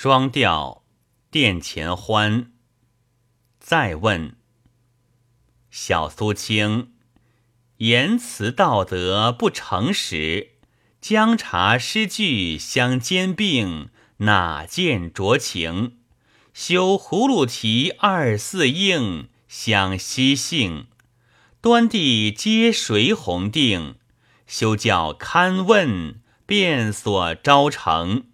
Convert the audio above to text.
双调殿前欢。再问小苏清，言辞道德不诚实，将茶诗句相兼并，哪见酌情？修葫芦提二四应，相惜性。端地皆谁红定？休教堪问，便所招成。